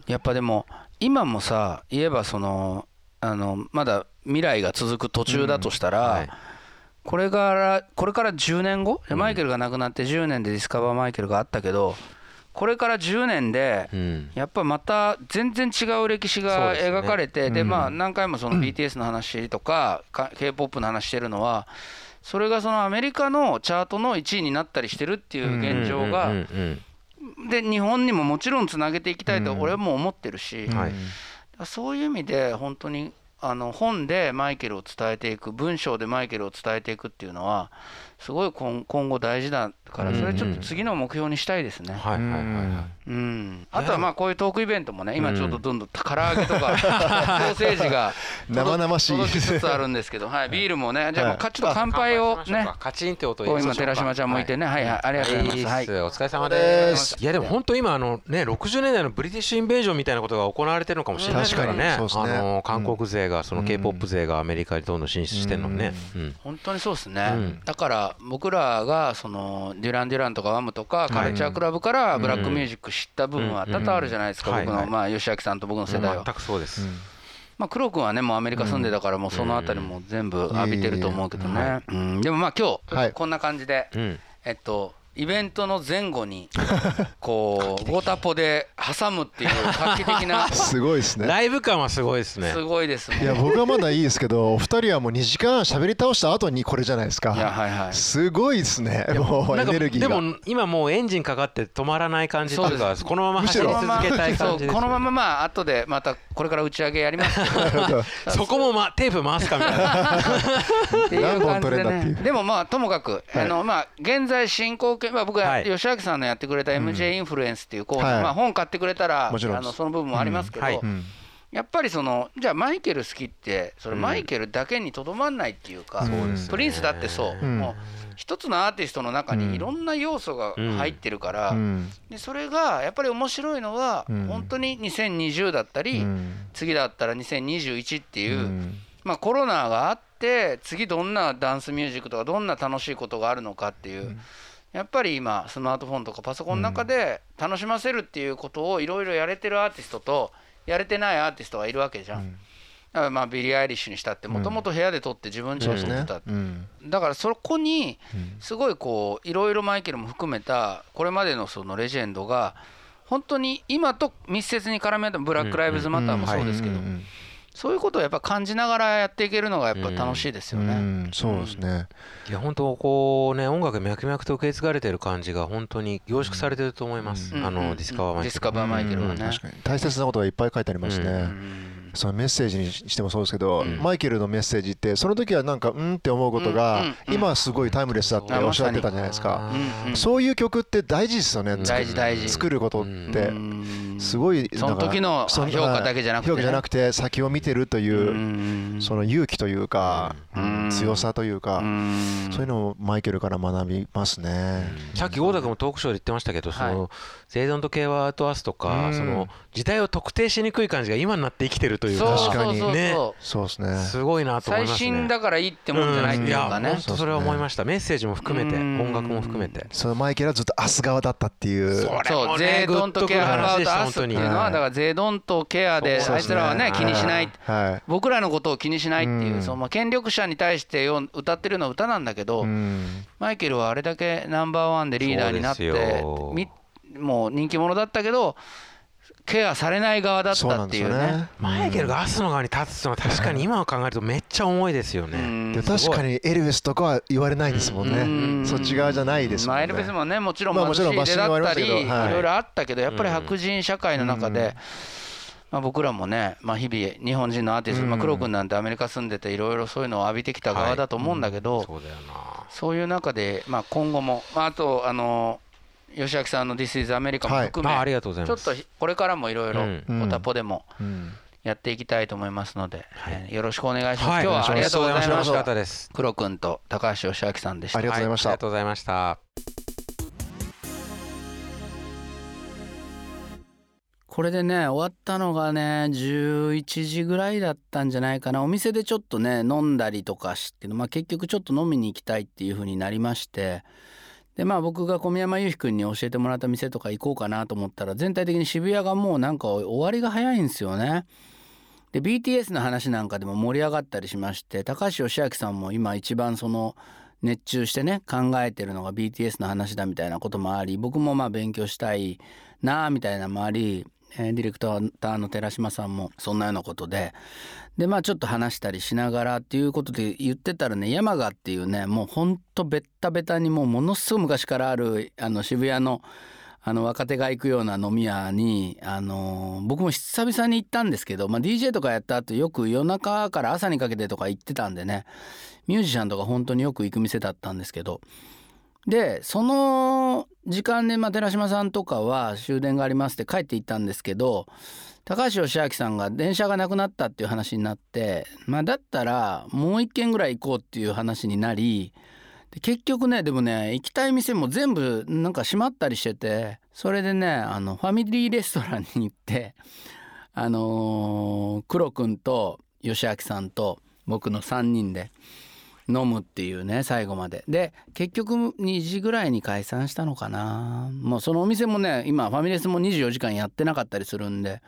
やっぱでも今もさ言えばそのあのまだ未来が続く途中だとしたら。これからこれから10年後、マイケルが亡くなって10年でディスカバーマイケルがあったけどこれから10年で、やっぱまた全然違う歴史が描かれて、でまあ何回もその BTS の話とか k p o p の話してるのは、それがそのアメリカのチャートの1位になったりしてるっていう現状が、で日本にももちろんつなげていきたいと俺はもう思ってるし、そういう意味で本当にあの本でマイケルを伝えていく文章でマイケルを伝えていくっていうのはすごい今今後大事だからそれちょっと次の目標にしたいですね。はいはいはいうん。あとはまあこういうトークイベントもね今ちょっとどんどん唐揚げとか ソーセージが生々しい。届きつつあるんですけど、はい、ビールもねじゃあちょっと乾杯をね。カチンって音今寺島ちゃんもいてね。はいはい。ありがとうございます。はい、お疲れ様です。いやでも本当今あのね60年代のブリティッシュインベージョンみたいなことが行われてるのかもしれないですからね。あの韓国勢がその K-POP 勢がアメリカにどんどん進出してるのね。本当にそうですね。だから僕らがそのデュラン・デュランとかワムとかカルチャークラブからブラックミュージック知った部分は多々あるじゃないですか、僕のまあ吉明さんと僕の世代は。全くそうです。まあ、黒君はねもうアメリカ住んでたからもうその辺りも全部浴びてると思うけどね、うん、でもまあ今日こんな感じで、えっとイベントの前後に こうゴタポで挟むっていう 画期的な。すごいですね。ライブ感はすごいですね。すごいですいや僕はまだいいですけどお二人はもう2時間喋り倒した後にこれじゃないですか。いやはいはい。すごいですね。もうエネルギーでも今もうエンジンかかって止まらない感じというかこのまま走り続けたい感じこのまままあ後でまたこれから打ち上げやります。そこも、ま、テープ回すかみたいな。何本取れんだっていう。でもまあともかく、あのまあ現在進行形、まあ、僕は吉明さんのやってくれた MJ インフルエンスっていうコーナー、まあ本買ってくれたらあのその部分もありますけど、やっぱりそのじゃあマイケル好きってそれマイケルだけにとどまんないっていうか、プリンスだってそう、もう一つのアーティストの中にいろんな要素が入ってるから、でそれがやっぱり面白いのは、本当に2020だったり、次だったら2021っていう、まあコロナがあって次どんなダンスミュージックとかどんな楽しいことがあるのかっていう。やっぱり今スマートフォンとかパソコンの中で楽しませるっていうことをいろいろやれてるアーティストとやれてないアーティストがいるわけじゃん。だからまあビリー・アイリッシュにしたってもともと部屋で撮って自分家で撮ってた、だからそこにすごいこういろいろマイケルも含めたこれまでのそのレジェンドが本当に今と密接に絡めたブラック・ライブズ・マターもそうですけどそういうことをやっぱ感じながらやっていけるのがやっぱ楽しいですよね。うん、そうですね。いや本当こうね音楽脈々と受け継がれてる感じが本当に凝縮されてると思います。あのディスカバーマイケル。ディスカバーマイケルはね。大切なことがいっぱい書いてありますね。そのメッセージにしてもそうですけど、マイケルのメッセージってその時はなんかうんって思うことが、今はすごいタイムレスだっておっしゃってたじゃないですか、そういう曲って大事ですよね。大事大事。作ることって。すごいその時の評価だけじゃなくて、評価じゃなくて先を見てるというその勇気というか強さというかそういうのをマイケルから学びますね。さっき郷田君もトークショーで言ってましたけどそのゼイドンとケワートアースとかその時代を特定しにくい感じが今になって生きてるというか。確かにね。そうですね。すごいなと思いますね。最新だからいいってもんじゃないっていうかね本当それは思いました。メッセージも含めて音楽も含めて。そのマイケルはずっと明日側だったっていう。そうゼイドンとケアハトアースっていうのはだからゼイドンとケアであいつらはね。気にしない僕らのことを気にしないっていうそのまあ権力者に対して歌ってるのは歌なん。だけどマイケルはあれだけナンバーワンでリーダーになってもう人気者だったけどケアされない側だったっていうね。マイケルがアスの側に立つのは確かに今を考えるとめっちゃ重いですよね。で確かにエルヴィスとかは言われないですもんね。そっち側じゃないですもんね。エルヴィスもねもちろん貧しい出だったりい。ろいろあったけどやっぱり白人社会の中でまあ、僕らもね、まあ、日々日本人のアーティスト、まあ、黒君なんてアメリカ住んでていろいろそういうのを浴びてきた側だと思うんだけど、そういう中で、まあ、今後も、まあ、あとあの吉明さんの「This is America」も含め、はい、ありがとうございます。ちょっとこれからもいろいろおたぽでもやっていきたいと思いますので、はい、よろしくお願いします、はい、今日はありがとうございました。黒君と高橋義明さんでした。ありがとうございました、ありがとうござい。ましたこれでね終わったのがね11時ぐらいだったんじゃないかな。お店でちょっとね飲んだりとかしてまあ結局ちょっと飲みに行きたいっていう風になりましてでまあ僕が小宮山雄飛君に教えてもらった店とか行こうかなと思ったら全体的に渋谷がもうなんか終わりが早いんですよね。で BTS の話なんかでも盛り上がったりしまして高橋義明さんも今一番その熱中してね考えてるのが BTS の話だみたいなこともあり僕もまあ勉強したいなあみたいなのもありディレクターの寺島さんもそんなようなことででまあちょっと話したりしながらっていうことで言ってたらね山賀っていうねもうほんとベッタベタにもうものすごい昔からあるあの渋谷のあの若手が行くような飲み屋に、あの僕も久々に行ったんですけど、まあ、DJ とかやった後よく夜中から朝にかけてとか行ってたんでねミュージシャンとか本当によく行く店だったんですけどでその時間で、まあ、寺島さんとかは終電がありますって帰っていったんですけど高橋義明さんが電車がなくなったっていう話になって、まあ、だったらもう一軒ぐらい行こうっていう話になり結局ねでもね行きたい店も全部なんか閉まったりしててそれでねあのファミリーレストランに行って あのー、黒くんと義明さんと僕の3人で。飲むっていうね最後までで結局2時ぐらいに解散したのかなもうそのお店もね今ファミレスも24時間やってなかったりするんで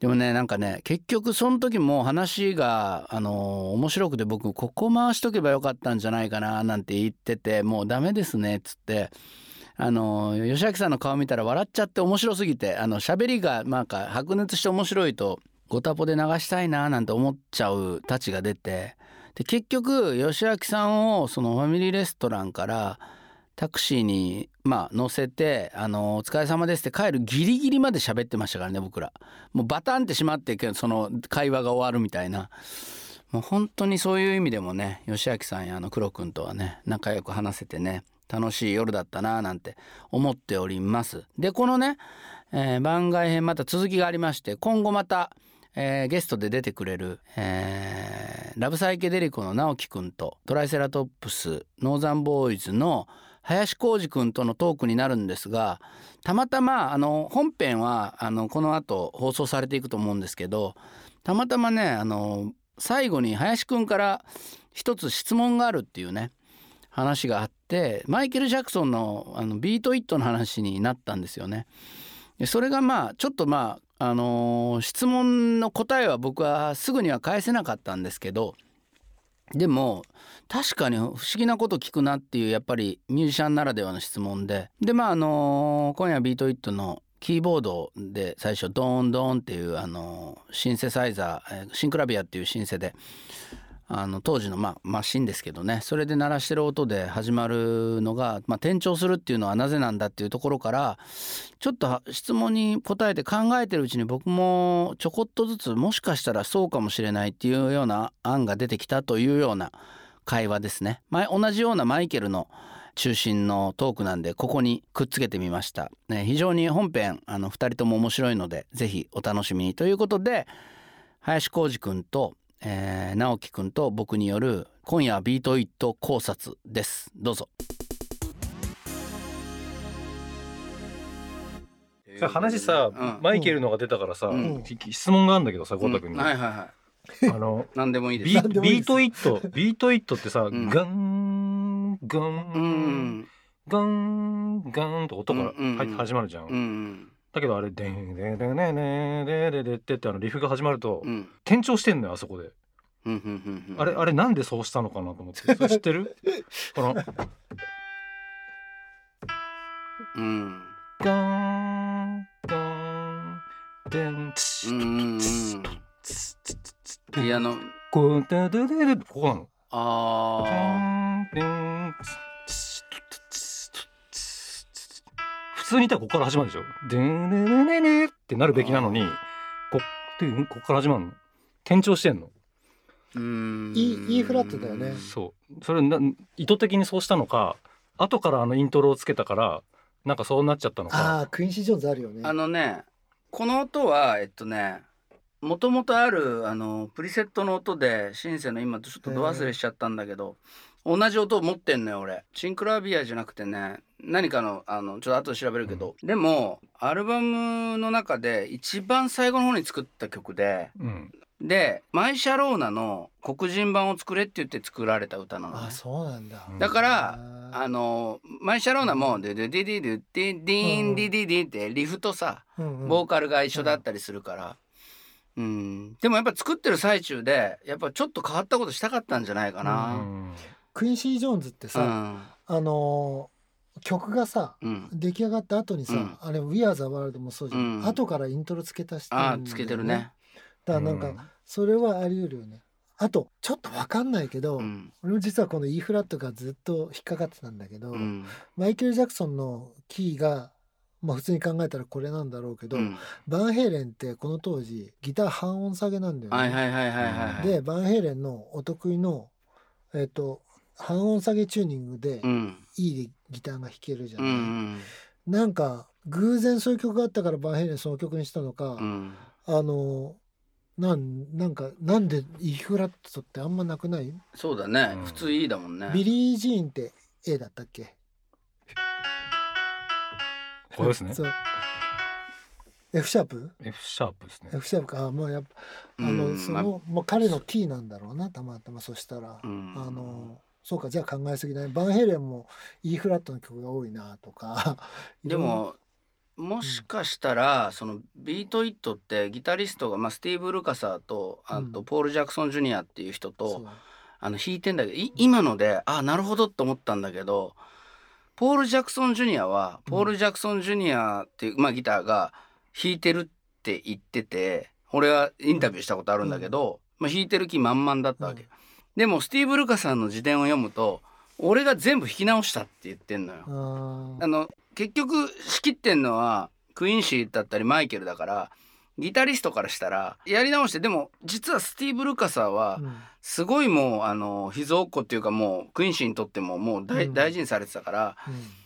でもねなんかね結局その時も話があの面白くて僕ここ回しとけばよかったんじゃないかななんて言っててもうダメですねっつってあの吉明さんの顔見たら笑っちゃって面白すぎてあの喋りがなんか白熱して面白いとごタポで流したいななんて思っちゃうたちが出てで結局吉明さんをそのファミリーレストランからタクシーにまあ乗せてあのお疲れ様ですって帰るギリギリまで喋ってましたからね僕ら。もうバタンってしまってその会話が終わるみたいな。もう本当にそういう意味でもね吉明さんやあの黒くんとはね仲良く話せてね楽しい夜だったななんて思っております。でこのね、えー、番外編また続きがありまして今後またえー、ゲストで出てくれる、えー、ラブサイケデリコの直樹くんとトライセラトップスノーザンボーイズの林浩二くんとのトークになるんですがたまたまあの本編はあのこの後放送されていくと思うんですけどたまたまねあの最後に林くんから一つ質問があるっていうね話があってマイケル・ジャクソンのあのビート・イットの話になったんですよね。それがまあちょっとまああのー、質問の答えは僕はすぐには返せなかったんですけどでも確かに不思議なこと聞くなっていうやっぱりミュージシャンならではの質問で。でまああのー、今夜ビートイットのキーボードで最初ドーンドーンっていうあのシンセサイザーシンクラビアっていうシンセであの当時のまあマシンですけどねそれで鳴らしてる音で始まるのが、まあ、転調するっていうのはなぜなんだっていうところからちょっと質問に答えて考えてるうちに僕もちょこっとずつもしかしたらそうかもしれないっていうような案が出てきたというような会話ですね。前同じようなマイケルの中心のトークなんでここにくっつけてみました。ね、非常に本編あの2人とも面白いのでぜひお楽しみにということで林幸治君とえー、直樹くんと僕による今夜ビートイット考察です。どうぞ。話さ、うん、マイケルのが出たからさ、うん、質問があるんだけどさゴータ君に、はいはいはいあの何でもいいです。ビートイット ビートイットってさ、ガンガン、ガンガンと音から始まるじゃん、だけどあれ「でんでんでんでんでんでででんて」ってあのリフが始まると、うん、転調してんのよあそこで。あれあれなんでそうしたのかなと思って知ってる？この。うん。ガンガンデンツツツツツピアノ。こうででででここなの。ああ。デンデンツ。通にいたらここから始まるでしょ。でんねねねねってなるべきなのにこってここから始まるの。転調してんの。うん。E, e フラットだよね。そう。それな意図的にそうしたのか後からあのイントロをつけたからなんかそうなっちゃったのか。ああクインシー・ジョーンズあるよね。あのねこの音はえっとねもともとあるあのプリセットの音でシンセの今ちょっとど忘れしちゃったんだけど、同じ音を持ってんのよ俺。シンクラビアじゃなくてね。何かのあのちょっと後で調べるけど、うん、でもアルバムの中で一番最後の方に作った曲で、うん、でマイ・シャローナの黒人版を作れって言って作られた歌なの、ね、あそうなんだ。だからあのマイ・シャローナも「デデデデデデデディンディディディ」ってリフとさ、ボーカルが一緒だったりするから。うん、でもやっぱ作ってる最中でやっぱちょっと変わったことしたかったんじゃないかな。うんクインシー・ジョーンズってさ、うん、あの曲がさ、うん、出来上がった後にさ、うん、あれ「We Are the World」もそうじゃん、うん、後からイントロ付け足してるんだよ、ね、つけてるね。だからなんかそれはあり得るよね。あとちょっと分かんないけど、うん、俺も実はこの E フラットがずっと引っかかってたんだけど、マイケル・ジャクソンのキーがまあ普通に考えたらこれなんだろうけど、うん、バンヘイレンってこの当時ギター半音下げなんだよね。でバンヘイレンのお得意のえっ、ー、と半音下げチューニングでいいギターが弾けるじゃない、うん、なんか偶然そういう曲があったからバンヘイレンその曲にしたのか、うん、あのなんなんかなんで E フラットってあんまなくない？そうだね、うん、普通 E だもんね。ビリー・ジーンって A だったっけ？これですね。F シャープ F シャープですね。F シャープか。あもうやっぱあのその、まあ、彼のキーなんだろうなたまたま。そしたら、あのそうかじゃあ考えすぎだね。バンヘレンも E フラットの曲が多いなとか でももしかしたら、うん、そのビート・イットってギタリストが、まあ、スティーブ・ルカサーとあとポール・ジャクソン・ジュニアっていう人と、う。ん、あの弾いてんだけど今のであなるほどって思ったんだけどポール・ジャクソン・ジュニアはポール・ジャクソン・ジュニアっていう、まあ、ギターが弾いてるって言ってて俺はインタビューしたことあるんだけど、まあ、弾いてる気満々だったわけ。でもスティーブ・ルカさんの自伝を読むと俺が全部弾き直したって言ってんのよ。あの結局仕切ってんのはクインシーだったりマイケルだからギタリストからしたらやり直してでも実はスティーブ・ルカサーはすごいもうあの秘蔵っ子っていうかもうクインシーにとってももう大,、大事にされてたから、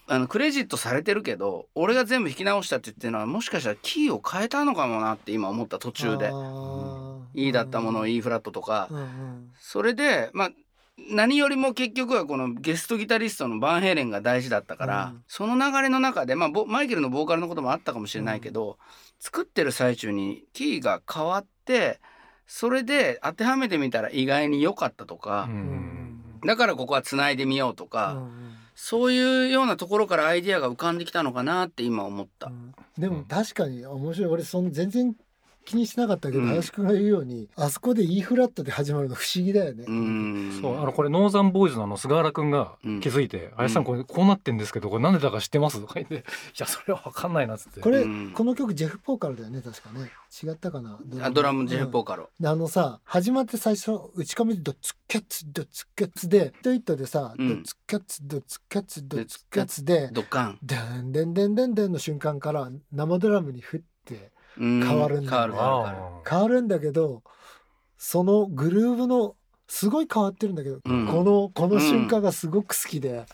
あのクレジットされてるけど俺が全部弾き直したって言ってるのはもしかしたらキーを変えたのかもなって今思った途中で。E だったものを E フラットとか、それでまあ何よりも結局はこのゲストギタリストのバンヘイレンが大事だったから、その流れの中で、まあ、マイケルのボーカルのこともあったかもしれないけど、作ってる最中にキーが変わってそれで当てはめてみたら意外に良かったとか、だからここはつないでみようとか。そういうようなところからアイディアが浮かんできたのかなって今思った。でも確かに面白い俺その全然気にしなかったけど、うん、林くんが言うようにあそこで E フラットで始まるの不思議だよね。そうあのこれノーザンボーイズのあの菅原くんが気づいて「林さんこれこうなってんですけどこれなんでだか知ってます?」とか言って「いやそれは分かんないな」っつって。これこの曲ジェフ・ポーカルだよね確かね。違ったかなドラム。ドラムジェフ・ポーカル、うん、あのさ始まって最初打ち込みでドツキャッツドツキャッツでトイットでさ、ドツキャッツドツキャッツドツキャッツでドッカンデンデンデンデンデンの瞬間から生ドラムに振って変わるんだ。変わるんだけどそのグルーヴのすごい変わってるんだけど、うん、このこの瞬間がすごく好きで、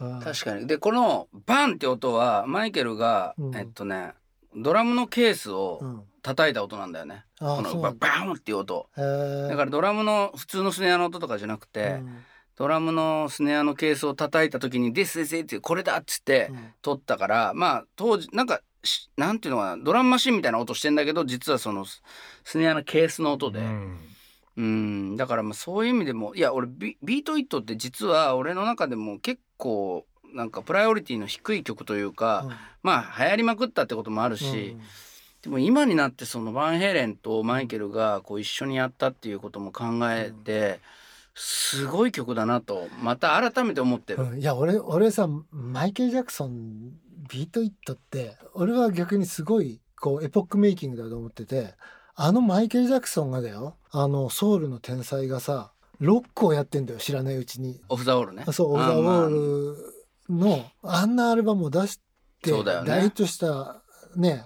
うん、確かに。でこのバンって音はマイケルが、うん、えっとねドラムのケースを叩いた音なんだよね、このバンっていう音。だからドラムの普通のスネアの音とかじゃなくて、ドラムのスネアのケースを叩いた時に「ですです」ってこれだっつって撮ったから、まあ当時なんかなんていうのかなドラムマシンみたいな音してんだけど実はそのスネアのケースの音で。うん。だからまあそういう意味でもいや俺ビビートイットって実は俺の中でも結構なんかプライオリティの低い曲というか、うん、まあ流行りまくったってこともあるし、うん、でも今になってそのバンヘイレンとマイケルがこう一緒にやったっていうことも考えて、すごい曲だなとまた改めて思ってる。うん、いや俺俺さマイケル・ジャクソンビートイットって俺は逆にすごいこうエポックメイキングだと思っててあのマイケル・ジャクソンがだよあのソウルの天才がさロックをやってんだよ知らないうちに。オフ・ザ・ウォールね。そうオフ・ザ・ウォールのあんなアルバムを出して大ヒットしたね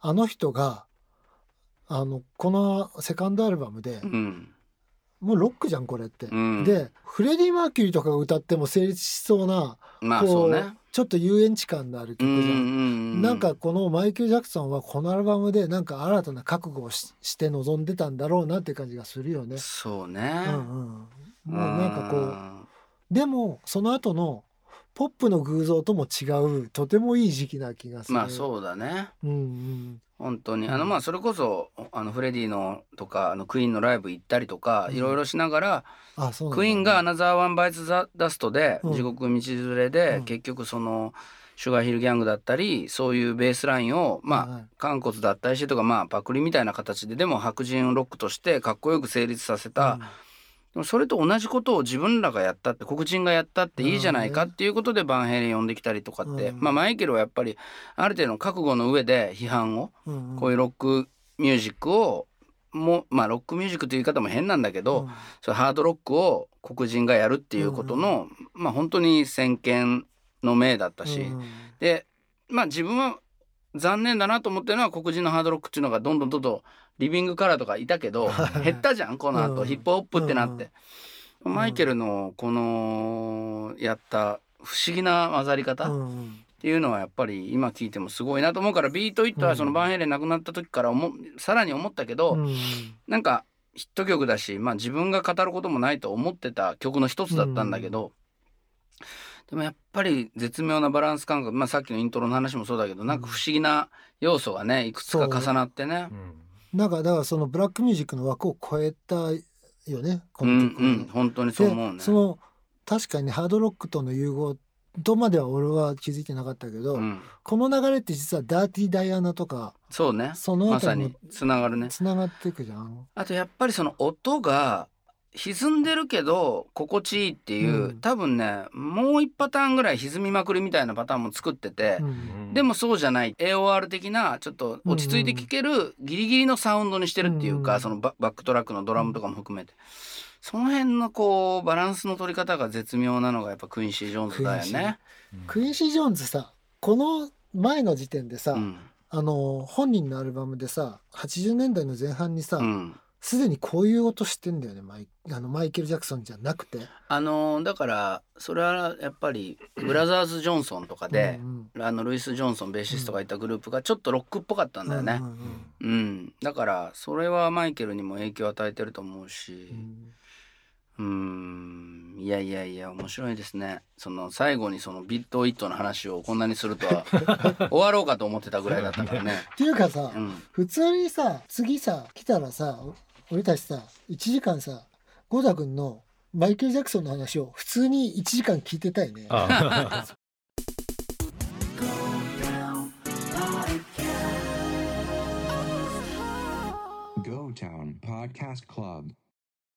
あの人があのこのセカンドアルバムで、うん、もうロックじゃんこれって。うん、でフレディ・マーキュリーとかが歌っても成立しそうな、まあそうね、ちょっと遊園地感のある曲じゃん。うんうんうん、なんかこのマイケル・ジャクソンはこのアルバムでなんか新たな覚悟をして臨んでたんだろうなって感じがするよね。そうね、うんうん、もうなんかこうでもその後のポップの偶像とも違うとてもいい時期な気がする。まあそうだね。うんうん。本当にあのまあそれこそあのフレディのとかあのクイーンのライブ行ったりとかいろいろしながら、クイーンが「アナザーワンバイツ・ザ・ダスト」で「地獄道連れで」結局その。シュガーヒルギャングだったりそういうベースラインをまあ肝骨だったりしてとかまあパクリみたいな形ででも白人ロックとしてかっこよく成立させた、でもそれと同じことを自分らがやったって黒人がやったっていいじゃないかっていうことでバンヘイレン呼んできたりとかって、まあマイケルはやっぱりある程度の覚悟の上で批判を、こういうロックミュージックをもまあロックミュージックという言い方も変なんだけど、それハードロックを黒人がやるっていうことの、まあ本当に先見の明だったし、でまあ自分は残念だなと思ってるのは黒人のハードロックっていうのがどんどんどんどんリビングカラーとかいたけど 減ったじゃんこの後、ヒップホップってなって、マイケルのこのやった不思議な混ざり方、っていうのはやっぱり今聞いてもすごいなと思うからビートイットはそのバンヘイレン亡くなった時から思さらに思ったけど、うん、なんかヒット曲だし、まあ、自分が語ることもないと思ってた曲の一つだったんだけど、でもやっぱり絶妙なバランス感覚、まあ、さっきのイントロの話もそうだけどなんか不思議な要素がねいくつか重なってね。なんかだからそのブラックミュージックの枠を超えたよねこの曲、うんうん、本当にそう思うね。その確かにハードロックとの融合とまでは俺は気づいてなかったけど、うん、この流れって実はダーティーダイアナとかそうね。そのまさにつながるね。つながっていくじゃん。あとやっぱりその音が歪んでるけど心地いいっていう、うん、多分ねもう一パターンぐらい歪みまくりみたいなパターンも作ってて、うん、でもそうじゃない。AOR 的なちょっと落ち着いて聴けるギリギリのサウンドにしてるっていうか、うん、そのバックトラックのドラムとかも含めて。その辺のこうバランスの取り方が絶妙なのがやっぱクインシー・ジョーンズだよね。クインシー・ジョーンズさこの前の時点でさ、あの本人のアルバムでさ80年代の前半にさ、すでにこういう音してんだよねマイあのマイケル・ジャクソンじゃなくて。あのだからそれはやっぱりブラザーズ・ジョンソンとかで、うんうん、あのルイス・ジョンソンベーシストがいたグループがちょっとロックっぽかったんだよね、うん、うんうん、だからそれはマイケルにも影響を与えてると思うし。うん。いやいやいや面白いですね。その最後にそのビット・イットの話をこんなにするとは 終わろうかと思ってたぐらいだったからね。っていうかさ、うん、普通にさ次さ来たらさ俺たちさ1時間さゴダ君のマイケル・ジャクソンの話を普通に1時間聞いてたいね。GoTown Podcast Club